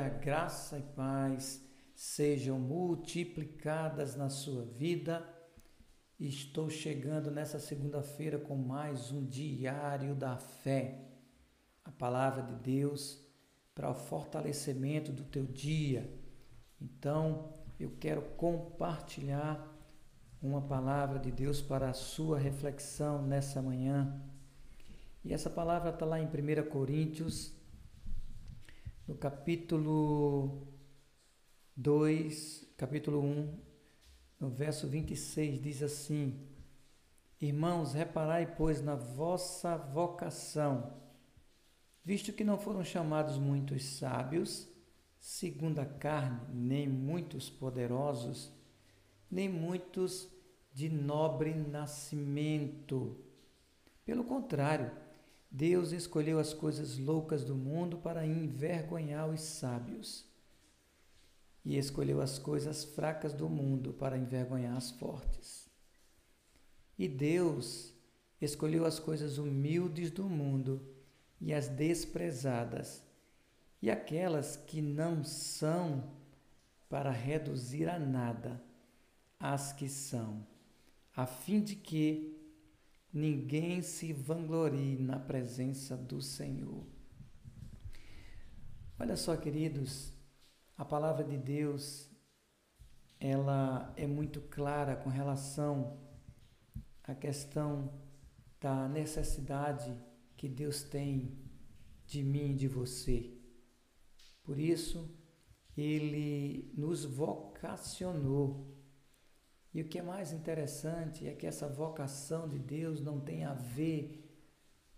Dia, graça e paz sejam multiplicadas na sua vida. Estou chegando nessa segunda-feira com mais um diário da fé. A palavra de Deus para o fortalecimento do teu dia. Então, eu quero compartilhar uma palavra de Deus para a sua reflexão nessa manhã. E essa palavra está lá em 1 Coríntios no capítulo 2, capítulo 1, no verso 26, diz assim: Irmãos, reparai, pois, na vossa vocação, visto que não foram chamados muitos sábios, segundo a carne, nem muitos poderosos, nem muitos de nobre nascimento. Pelo contrário, Deus escolheu as coisas loucas do mundo para envergonhar os sábios, e escolheu as coisas fracas do mundo para envergonhar as fortes. E Deus escolheu as coisas humildes do mundo e as desprezadas, e aquelas que não são, para reduzir a nada as que são, a fim de que ninguém se vanglorie na presença do Senhor. Olha só, queridos, a palavra de Deus ela é muito clara com relação à questão da necessidade que Deus tem de mim e de você. Por isso, ele nos vocacionou e o que é mais interessante é que essa vocação de Deus não tem a ver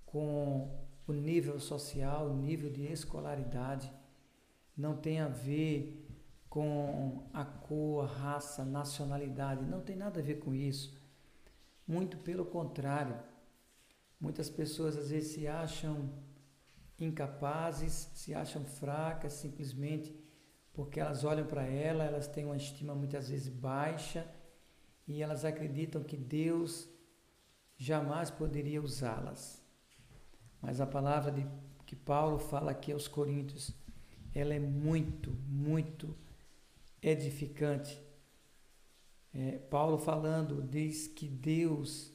com o nível social, o nível de escolaridade, não tem a ver com a cor, raça, nacionalidade, não tem nada a ver com isso. Muito pelo contrário. Muitas pessoas às vezes se acham incapazes, se acham fracas simplesmente porque elas olham para ela, elas têm uma estima muitas vezes baixa e elas acreditam que Deus jamais poderia usá-las. Mas a palavra de, que Paulo fala aqui aos Coríntios, ela é muito, muito edificante. É, Paulo falando diz que Deus,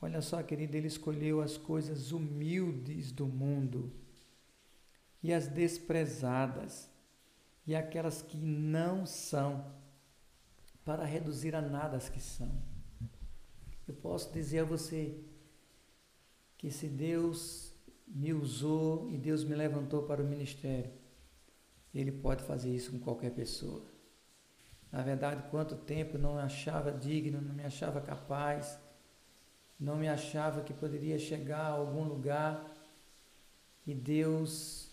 olha só, querido, ele escolheu as coisas humildes do mundo e as desprezadas e aquelas que não são para reduzir a nada as que são. Eu posso dizer a você que se Deus me usou e Deus me levantou para o ministério, Ele pode fazer isso com qualquer pessoa. Na verdade, quanto tempo eu não me achava digno, não me achava capaz, não me achava que poderia chegar a algum lugar e Deus,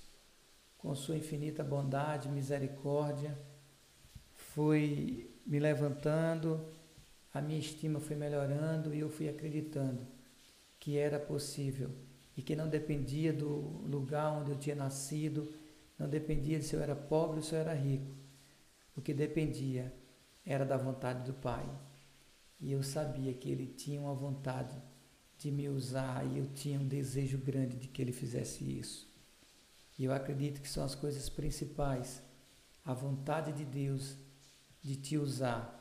com sua infinita bondade, misericórdia, foi me levantando, a minha estima foi melhorando e eu fui acreditando que era possível e que não dependia do lugar onde eu tinha nascido, não dependia de se eu era pobre ou se eu era rico. O que dependia era da vontade do Pai. E eu sabia que Ele tinha uma vontade de me usar e eu tinha um desejo grande de que Ele fizesse isso. E eu acredito que são as coisas principais. A vontade de Deus de te usar,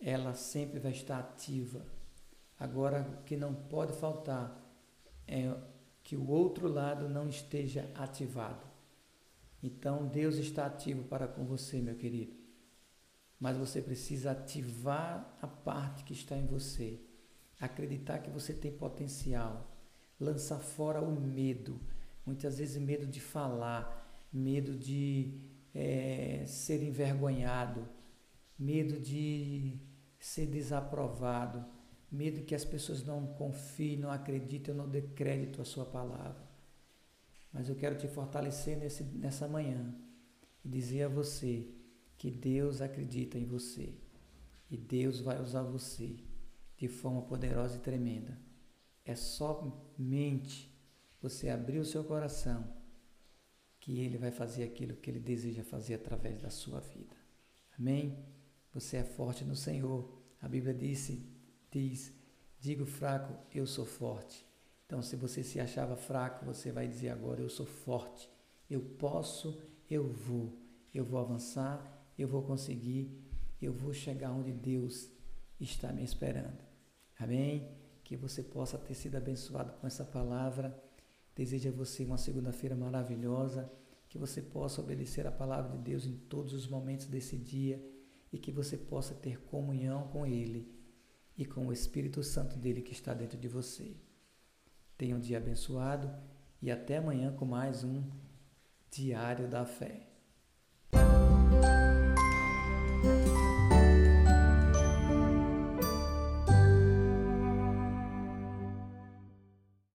ela sempre vai estar ativa. Agora, o que não pode faltar é que o outro lado não esteja ativado. Então, Deus está ativo para com você, meu querido. Mas você precisa ativar a parte que está em você. Acreditar que você tem potencial. Lançar fora o medo. Muitas vezes, medo de falar, medo de é, ser envergonhado, medo de ser desaprovado, medo que as pessoas não confiem, não acreditem, não dê crédito à sua palavra. Mas eu quero te fortalecer nesse, nessa manhã e dizer a você que Deus acredita em você e Deus vai usar você de forma poderosa e tremenda. É somente você abrir o seu coração que Ele vai fazer aquilo que Ele deseja fazer através da sua vida. Amém? Você é forte no Senhor. A Bíblia disse, diz: digo fraco, eu sou forte. Então, se você se achava fraco, você vai dizer agora: eu sou forte Eu posso, eu vou, eu vou avançar, eu vou conseguir, eu vou chegar onde Deus está me esperando. Amém? Que você possa ter sido abençoado com essa palavra. Desejo a você uma segunda-feira maravilhosa, que você possa obedecer a palavra de Deus em todos os momentos desse dia e que você possa ter comunhão com Ele e com o Espírito Santo dele que está dentro de você. Tenha um dia abençoado e até amanhã com mais um Diário da Fé.